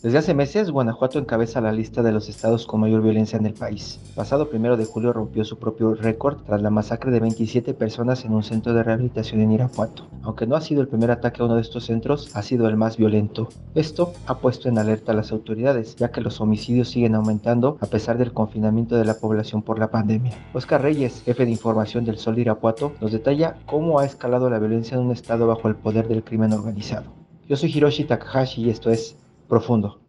Desde hace meses, Guanajuato encabeza la lista de los estados con mayor violencia en el país. Pasado primero de julio rompió su propio récord tras la masacre de 27 personas en un centro de rehabilitación en Irapuato. Aunque no ha sido el primer ataque a uno de estos centros, ha sido el más violento. Esto ha puesto en alerta a las autoridades, ya que los homicidios siguen aumentando a pesar del confinamiento de la población por la pandemia. Oscar Reyes, jefe de información del Sol Irapuato, nos detalla cómo ha escalado la violencia en un estado bajo el poder del crimen organizado. Yo soy Hiroshi Takahashi y esto es profundo.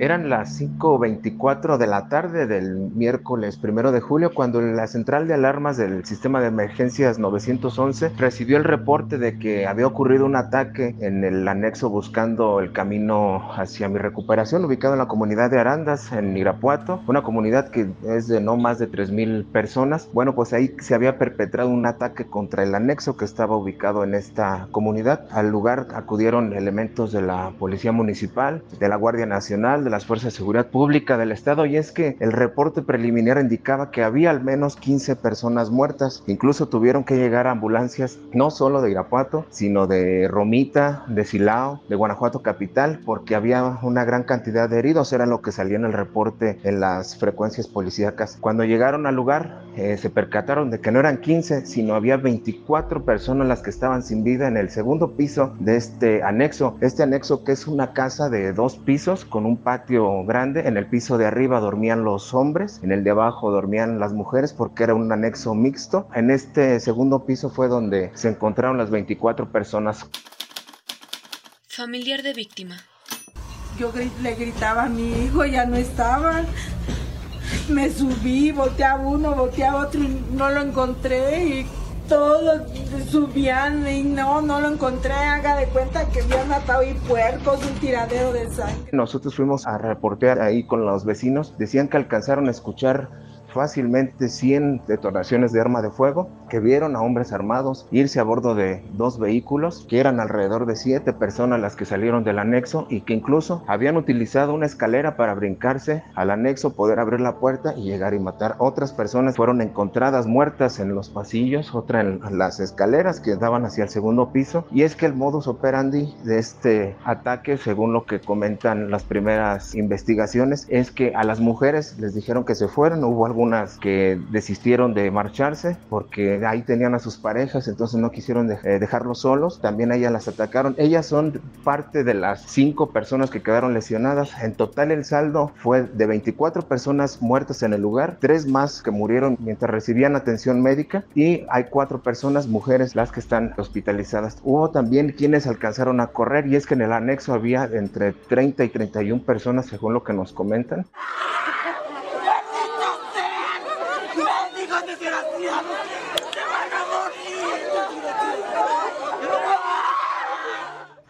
Eran las 5.24 de la tarde del miércoles primero de julio cuando la central de alarmas del sistema de emergencias 911 recibió el reporte de que había ocurrido un ataque en el anexo buscando el camino hacia mi recuperación ubicado en la comunidad de Arandas en Irapuato, una comunidad que es de no más de 3.000 personas. Bueno, pues ahí se había perpetrado un ataque contra el anexo que estaba ubicado en esta comunidad. Al lugar acudieron elementos de la Policía Municipal, de la Guardia Nacional, de las Fuerzas de Seguridad Pública del Estado y es que el reporte preliminar indicaba que había al menos 15 personas muertas. Incluso tuvieron que llegar ambulancias no solo de Irapuato, sino de Romita, de Silao, de Guanajuato Capital, porque había una gran cantidad de heridos, era lo que salía en el reporte en las frecuencias policíacas. Cuando llegaron al lugar, eh, se percataron de que no eran 15, sino había 24 personas las que estaban sin vida en el segundo piso de este anexo. Este anexo que es una casa de dos pisos con un patio patio grande. En el piso de arriba dormían los hombres, en el de abajo dormían las mujeres porque era un anexo mixto. En este segundo piso fue donde se encontraron las 24 personas. Familiar de víctima. Yo le gritaba a mi hijo, ya no estaba. Me subí, volteaba uno, volteaba otro y no lo encontré. Y todos subían y no, no lo encontré. Haga de cuenta que habían matado y puercos, un tiradero de sangre. Nosotros fuimos a reportear ahí con los vecinos. Decían que alcanzaron a escuchar fácilmente 100 detonaciones de arma de fuego que vieron a hombres armados irse a bordo de dos vehículos, que eran alrededor de siete personas las que salieron del anexo y que incluso habían utilizado una escalera para brincarse al anexo, poder abrir la puerta y llegar y matar. Otras personas fueron encontradas muertas en los pasillos, otra en las escaleras que daban hacia el segundo piso. Y es que el modus operandi de este ataque, según lo que comentan las primeras investigaciones, es que a las mujeres les dijeron que se fueran, hubo algunas que desistieron de marcharse porque ahí tenían a sus parejas, entonces no quisieron eh, dejarlos solos. También ellas las atacaron. Ellas son parte de las cinco personas que quedaron lesionadas. En total el saldo fue de 24 personas muertas en el lugar, tres más que murieron mientras recibían atención médica y hay cuatro personas, mujeres, las que están hospitalizadas. Hubo también quienes alcanzaron a correr y es que en el anexo había entre 30 y 31 personas según lo que nos comentan.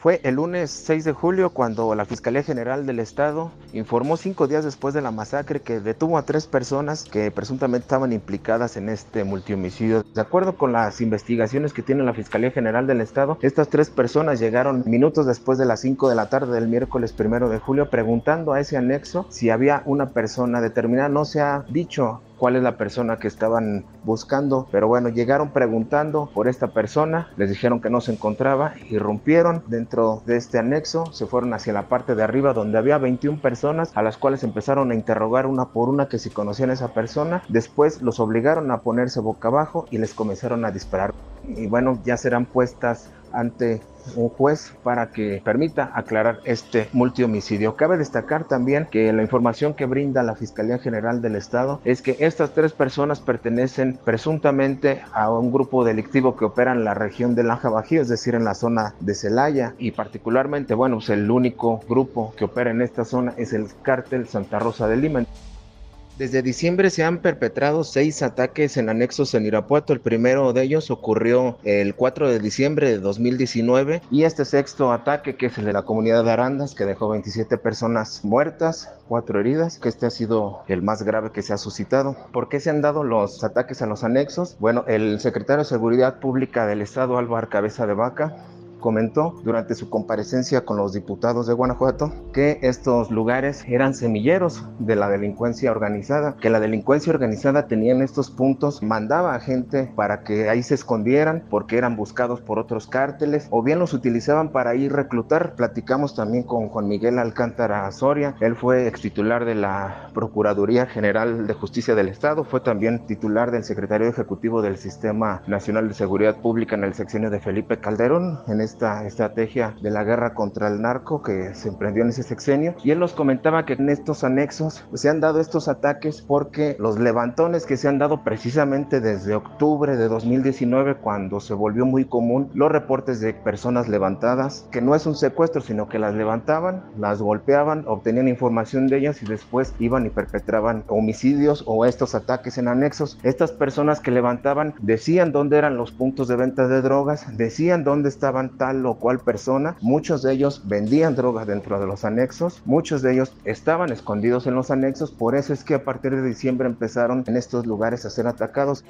Fue el lunes 6 de julio cuando la Fiscalía General del Estado informó cinco días después de la masacre que detuvo a tres personas que presuntamente estaban implicadas en este multihomicidio. De acuerdo con las investigaciones que tiene la Fiscalía General del Estado, estas tres personas llegaron minutos después de las 5 de la tarde del miércoles primero de julio preguntando a ese anexo si había una persona determinada. No se ha dicho cuál es la persona que estaban buscando, pero bueno, llegaron preguntando por esta persona, les dijeron que no se encontraba, irrumpieron dentro de este anexo, se fueron hacia la parte de arriba donde había 21 personas a las cuales empezaron a interrogar una por una que si conocían a esa persona, después los obligaron a ponerse boca abajo y les comenzaron a disparar. Y bueno, ya serán puestas ante un juez para que permita aclarar este multihomicidio. Cabe destacar también que la información que brinda la Fiscalía General del Estado es que estas tres personas pertenecen presuntamente a un grupo delictivo que opera en la región de Laja Bajío, es decir, en la zona de Celaya y particularmente, bueno, pues el único grupo que opera en esta zona es el cártel Santa Rosa de Lima. Desde diciembre se han perpetrado seis ataques en anexos en Irapuato. El primero de ellos ocurrió el 4 de diciembre de 2019 y este sexto ataque, que es el de la comunidad de Arandas, que dejó 27 personas muertas, cuatro heridas, que este ha sido el más grave que se ha suscitado. ¿Por qué se han dado los ataques a los anexos? Bueno, el secretario de Seguridad Pública del Estado, Álvaro Cabeza de Vaca, comentó durante su comparecencia con los diputados de Guanajuato que estos lugares eran semilleros de la delincuencia organizada, que la delincuencia organizada tenía en estos puntos, mandaba a gente para que ahí se escondieran porque eran buscados por otros cárteles o bien los utilizaban para ir reclutar. Platicamos también con Juan Miguel Alcántara Soria, él fue ex titular de la Procuraduría General de Justicia del Estado, fue también titular del secretario ejecutivo del Sistema Nacional de Seguridad Pública en el sexenio de Felipe Calderón. En esta estrategia de la guerra contra el narco que se emprendió en ese sexenio. Y él nos comentaba que en estos anexos se han dado estos ataques porque los levantones que se han dado precisamente desde octubre de 2019, cuando se volvió muy común los reportes de personas levantadas, que no es un secuestro, sino que las levantaban, las golpeaban, obtenían información de ellas y después iban y perpetraban homicidios o estos ataques en anexos. Estas personas que levantaban decían dónde eran los puntos de venta de drogas, decían dónde estaban tal o cual persona. Muchos de ellos vendían drogas dentro de los anexos, muchos de ellos estaban escondidos en los anexos, por eso es que a partir de diciembre empezaron en estos lugares a ser atacados.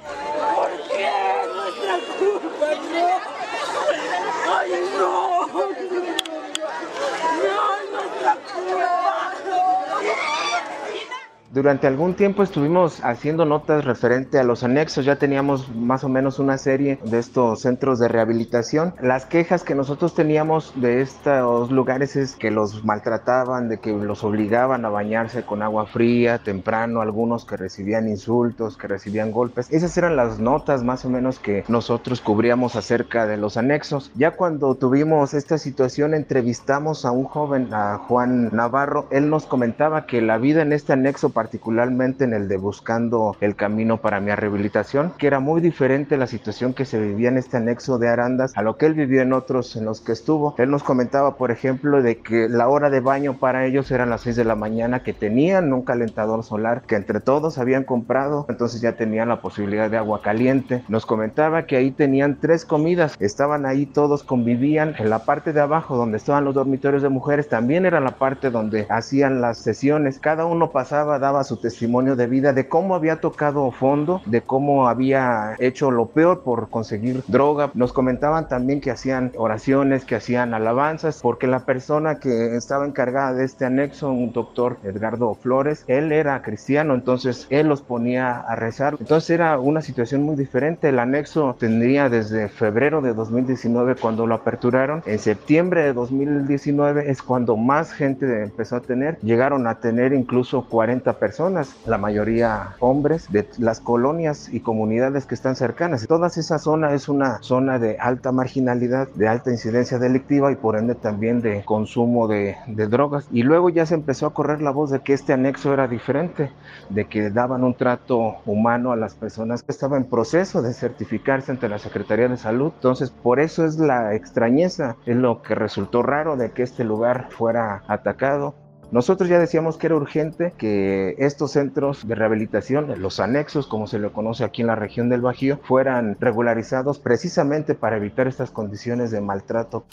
Durante algún tiempo estuvimos haciendo notas referente a los anexos, ya teníamos más o menos una serie de estos centros de rehabilitación. Las quejas que nosotros teníamos de estos lugares es que los maltrataban, de que los obligaban a bañarse con agua fría temprano, algunos que recibían insultos, que recibían golpes. Esas eran las notas más o menos que nosotros cubríamos acerca de los anexos. Ya cuando tuvimos esta situación entrevistamos a un joven, a Juan Navarro, él nos comentaba que la vida en este anexo particularmente en el de buscando el camino para mi rehabilitación, que era muy diferente la situación que se vivía en este anexo de Arandas a lo que él vivió en otros en los que estuvo. Él nos comentaba, por ejemplo, de que la hora de baño para ellos eran las 6 de la mañana, que tenían un calentador solar que entre todos habían comprado, entonces ya tenían la posibilidad de agua caliente. Nos comentaba que ahí tenían tres comidas, estaban ahí todos, convivían. En la parte de abajo donde estaban los dormitorios de mujeres también era la parte donde hacían las sesiones. Cada uno pasaba, daba su testimonio de vida, de cómo había tocado fondo, de cómo había hecho lo peor por conseguir droga. Nos comentaban también que hacían oraciones, que hacían alabanzas, porque la persona que estaba encargada de este anexo, un doctor Edgardo Flores, él era cristiano, entonces él los ponía a rezar. Entonces era una situación muy diferente. El anexo tendría desde febrero de 2019 cuando lo aperturaron. En septiembre de 2019 es cuando más gente empezó a tener. Llegaron a tener incluso 40 personas, la mayoría hombres, de las colonias y comunidades que están cercanas. Toda esa zona es una zona de alta marginalidad, de alta incidencia delictiva y por ende también de consumo de, drogas. Y luego ya se empezó a correr la voz de que este anexo era diferente, de que daban un trato humano a las personas que estaban en proceso de certificarse ante la Secretaría de Salud. Entonces, por eso es la extrañeza, es lo que resultó raro de que este lugar fuera atacado. Nosotros ya decíamos que era urgente que estos centros de rehabilitación, los anexos, como se le conoce aquí en la región del Bajío, fueran regularizados precisamente para evitar estas condiciones de maltrato.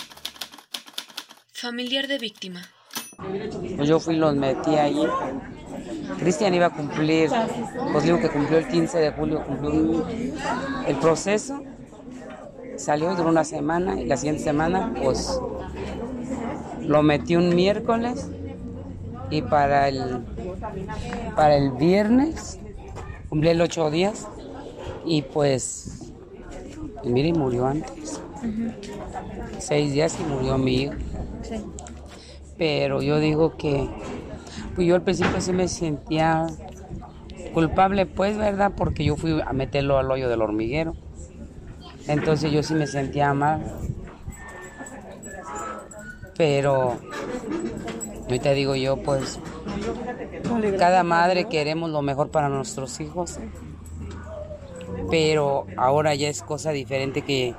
Familiar de víctima. Pues yo fui y los metí ahí. Cristian iba a cumplir, pues digo que cumplió el 15 de julio, cumplió el proceso. Salió, duró una semana y la siguiente semana, pues lo metí un miércoles y para el, para el viernes cumplí el ocho días y pues, y mire, murió antes. Seis días y murió mi hijo. Pero yo digo que, pues yo al principio sí me sentía culpable, pues, ¿verdad? Porque yo fui a meterlo al hoyo del hormiguero. Entonces yo sí me sentía mal. Pero Ahorita digo yo, pues, cada madre queremos lo mejor para nuestros hijos, pero ahora ya es cosa diferente que,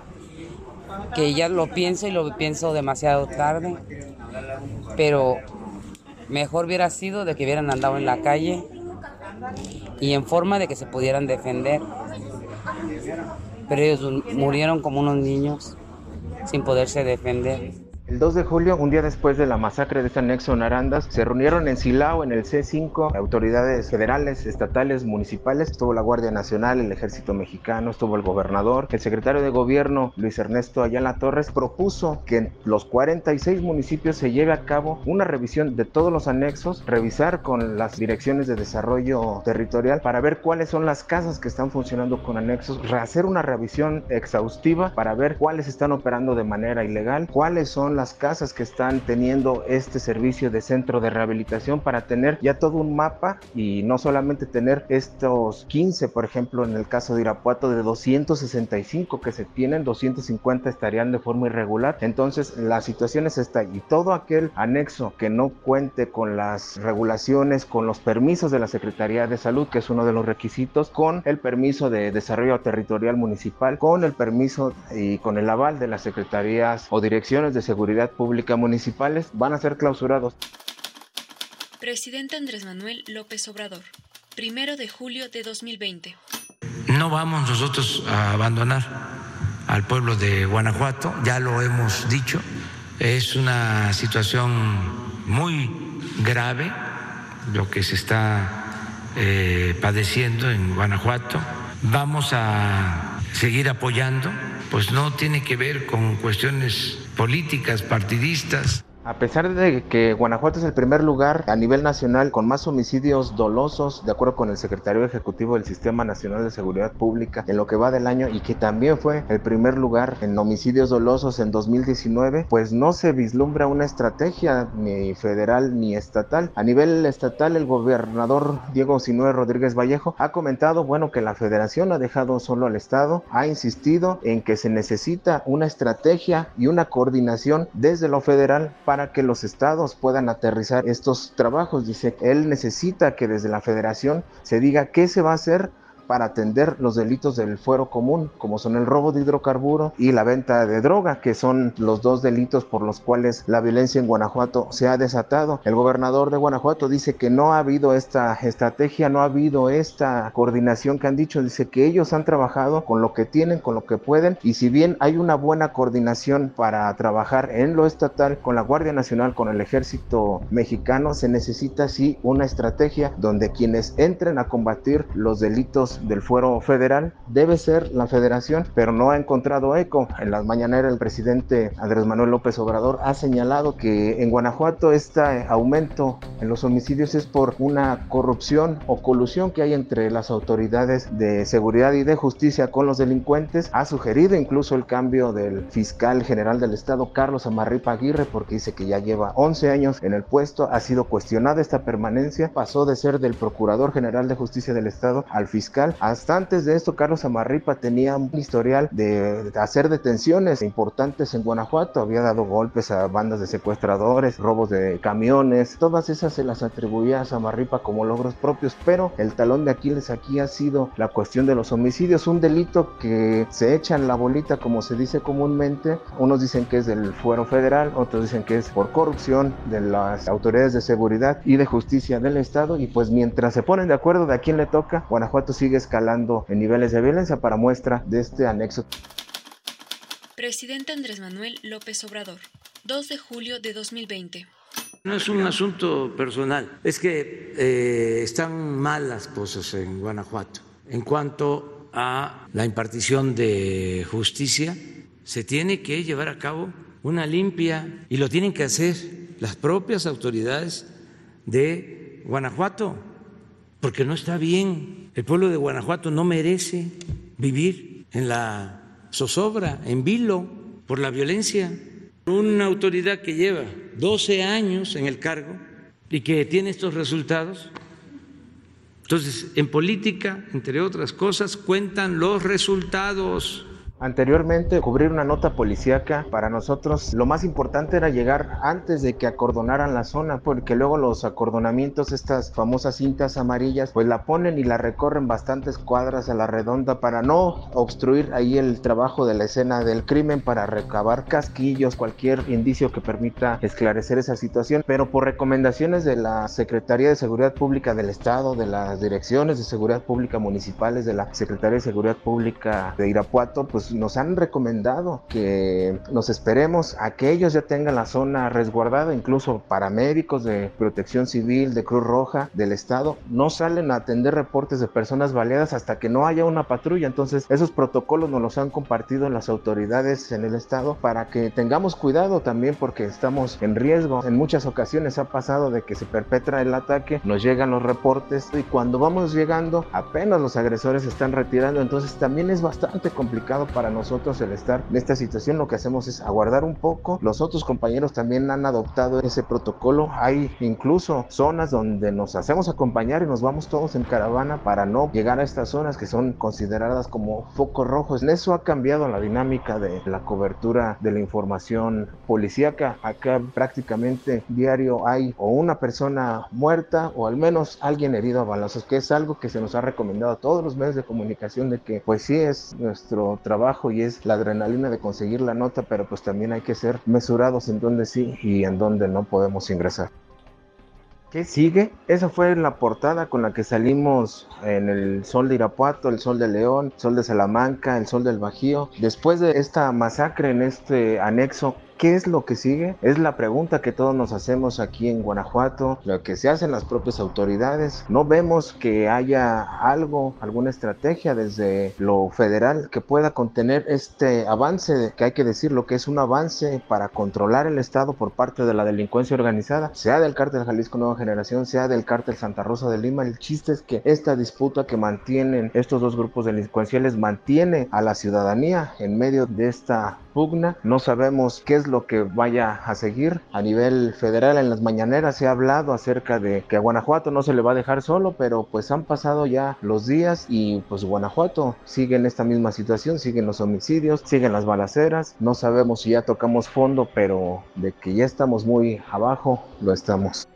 que ya lo pienso y lo pienso demasiado tarde, pero mejor hubiera sido de que hubieran andado en la calle y en forma de que se pudieran defender. Pero ellos murieron como unos niños sin poderse defender. El 2 de julio, un día después de la masacre de este anexo en Arandas, se reunieron en Silao, en el C5, autoridades federales, estatales, municipales. Estuvo la Guardia Nacional, el Ejército Mexicano, estuvo el gobernador. El secretario de Gobierno, Luis Ernesto Ayala Torres, propuso que en los 46 municipios se lleve a cabo una revisión de todos los anexos, revisar con las direcciones de desarrollo territorial para ver cuáles son las casas que están funcionando con anexos, hacer una revisión exhaustiva para ver cuáles están operando de manera ilegal, cuáles son las casas que están teniendo este servicio de centro de rehabilitación para tener ya todo un mapa y no solamente tener estos 15, por ejemplo, en el caso de Irapuato, de 265 que se tienen, 250 estarían de forma irregular. Entonces, la situación es esta y todo aquel anexo que no cuente con las regulaciones, con los permisos de la Secretaría de Salud, que es uno de los requisitos, con el permiso de desarrollo territorial municipal, con el permiso y con el aval de las secretarías o direcciones de seguridad pública municipales van a ser clausurados. Presidente Andrés Manuel López Obrador, primero de julio de 2020. No vamos nosotros a abandonar al pueblo de Guanajuato, ya lo hemos dicho, es una situación muy grave lo que se está eh, padeciendo en Guanajuato. Vamos a seguir apoyando, pues no tiene que ver con cuestiones políticas partidistas. A pesar de que Guanajuato es el primer lugar a nivel nacional con más homicidios dolosos, de acuerdo con el secretario ejecutivo del Sistema Nacional de Seguridad Pública, en lo que va del año y que también fue el primer lugar en homicidios dolosos en 2019, pues no se vislumbra una estrategia ni federal ni estatal. A nivel estatal, el gobernador Diego Sinue Rodríguez Vallejo ha comentado, bueno, que la federación ha dejado solo al Estado, ha insistido en que se necesita una estrategia y una coordinación desde lo federal para para que los estados puedan aterrizar estos trabajos. Dice, él necesita que desde la federación se diga qué se va a hacer para atender los delitos del fuero común, como son el robo de hidrocarburo y la venta de droga, que son los dos delitos por los cuales la violencia en Guanajuato se ha desatado. El gobernador de Guanajuato dice que no ha habido esta estrategia, no ha habido esta coordinación que han dicho, dice que ellos han trabajado con lo que tienen, con lo que pueden, y si bien hay una buena coordinación para trabajar en lo estatal con la Guardia Nacional, con el ejército mexicano, se necesita sí una estrategia donde quienes entren a combatir los delitos del fuero federal debe ser la federación, pero no ha encontrado eco. En las mañaneras el presidente Andrés Manuel López Obrador ha señalado que en Guanajuato este aumento en los homicidios es por una corrupción o colusión que hay entre las autoridades de seguridad y de justicia con los delincuentes. Ha sugerido incluso el cambio del fiscal general del estado, Carlos Amarripa Aguirre, porque dice que ya lleva 11 años en el puesto, ha sido cuestionada esta permanencia, pasó de ser del procurador general de justicia del estado al fiscal hasta antes de esto, Carlos Amarripa tenía un historial de, hacer detenciones importantes en Guanajuato. Había dado golpes a bandas de secuestradores, robos de camiones. Todas esas se las atribuía a Samarripa como logros propios, pero el talón de Aquiles aquí ha sido la cuestión de los homicidios, un delito que se echa en la bolita, como se dice comúnmente. Unos dicen que es del fuero federal, otros dicen que es por corrupción de las autoridades de seguridad y de justicia del Estado. Y pues mientras se ponen de acuerdo de a quién le toca, Guanajuato sigue escalando en niveles de violencia para muestra de este anexo. Presidente Andrés Manuel López Obrador, 2 de julio de 2020. No es un asunto personal, es que eh, están mal las cosas en Guanajuato. En cuanto a la impartición de justicia, se tiene que llevar a cabo una limpia y lo tienen que hacer las propias autoridades de Guanajuato, porque no está bien el pueblo de Guanajuato no merece vivir en la zozobra, en vilo, por la violencia. Una autoridad que lleva 12 años en el cargo y que tiene estos resultados. Entonces, en política, entre otras cosas, cuentan los resultados. Anteriormente, cubrir una nota policíaca, para nosotros lo más importante era llegar antes de que acordonaran la zona, porque luego los acordonamientos, estas famosas cintas amarillas, pues la ponen y la recorren bastantes cuadras a la redonda para no obstruir ahí el trabajo de la escena del crimen, para recabar casquillos, cualquier indicio que permita esclarecer esa situación. Pero por recomendaciones de la Secretaría de Seguridad Pública del Estado, de las direcciones de seguridad pública municipales, de la Secretaría de Seguridad Pública de Irapuato, pues nos han recomendado que nos esperemos a que ellos ya tengan la zona resguardada, incluso paramédicos de protección civil, de Cruz Roja, del Estado, no salen a atender reportes de personas baleadas hasta que no haya una patrulla. Entonces, esos protocolos nos los han compartido las autoridades en el Estado para que tengamos cuidado también porque estamos en riesgo. En muchas ocasiones ha pasado de que se perpetra el ataque, nos llegan los reportes y cuando vamos llegando apenas los agresores se están retirando, entonces también es bastante complicado para nosotros el estar en esta situación lo que hacemos es aguardar un poco. Los otros compañeros también han adoptado ese protocolo. Hay incluso zonas donde nos hacemos acompañar y nos vamos todos en caravana para no llegar a estas zonas que son consideradas como focos rojos. Eso ha cambiado la dinámica de la cobertura de la información policíaca. Acá prácticamente diario hay o una persona muerta o al menos alguien herido a balazos, que es algo que se nos ha recomendado a todos los medios de comunicación de que pues sí es nuestro trabajo y es la adrenalina de conseguir la nota, pero pues también hay que ser mesurados en donde sí y en donde no podemos ingresar. ¿Qué sigue? Esa fue la portada con la que salimos en el Sol de Irapuato, el Sol de León, el Sol de Salamanca, el Sol del Bajío. Después de esta masacre en este anexo ¿Qué es lo que sigue? Es la pregunta que todos nos hacemos aquí en Guanajuato, lo que se hacen las propias autoridades. No vemos que haya algo, alguna estrategia desde lo federal que pueda contener este avance, que hay que decir lo que es un avance para controlar el Estado por parte de la delincuencia organizada, sea del cártel Jalisco Nueva Generación, sea del cártel Santa Rosa de Lima. El chiste es que esta disputa que mantienen estos dos grupos delincuenciales mantiene a la ciudadanía en medio de esta No sabemos qué es lo que vaya a seguir. A nivel federal en las mañaneras se ha hablado acerca de que a Guanajuato no se le va a dejar solo, pero pues han pasado ya los días y pues Guanajuato sigue en esta misma situación, siguen los homicidios, siguen las balaceras. No sabemos si ya tocamos fondo, pero de que ya estamos muy abajo, lo estamos.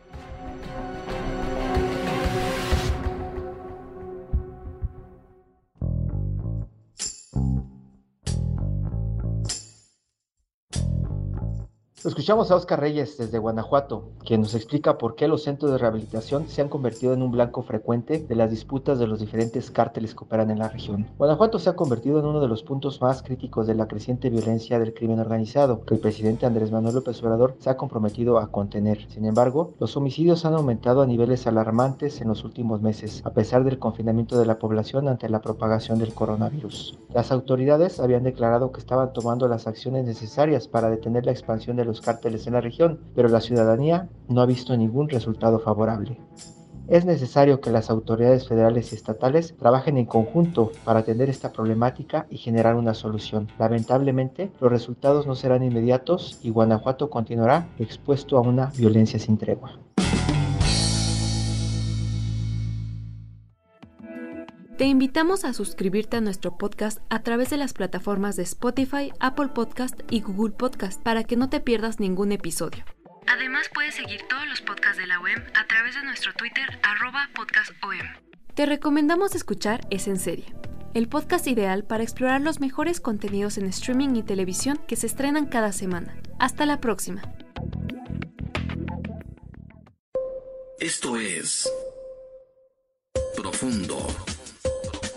Escuchamos a Oscar Reyes desde Guanajuato, quien nos explica por qué los centros de rehabilitación se han convertido en un blanco frecuente de las disputas de los diferentes cárteles que operan en la región. Guanajuato se ha convertido en uno de los puntos más críticos de la creciente violencia del crimen organizado, que el presidente Andrés Manuel López Obrador se ha comprometido a contener. Sin embargo, los homicidios han aumentado a niveles alarmantes en los últimos meses, a pesar del confinamiento de la población ante la propagación del coronavirus. Las autoridades habían declarado que estaban tomando las acciones necesarias para detener la expansión de los cárteles en la región, pero la ciudadanía no ha visto ningún resultado favorable. Es necesario que las autoridades federales y estatales trabajen en conjunto para atender esta problemática y generar una solución. Lamentablemente, los resultados no serán inmediatos y Guanajuato continuará expuesto a una violencia sin tregua. Te invitamos a suscribirte a nuestro podcast a través de las plataformas de Spotify, Apple Podcast y Google Podcast para que no te pierdas ningún episodio. Además puedes seguir todos los podcasts de la OEM a través de nuestro Twitter arroba podcastom. Te recomendamos escuchar Es en Serie, el podcast ideal para explorar los mejores contenidos en streaming y televisión que se estrenan cada semana. Hasta la próxima. Esto es Profundo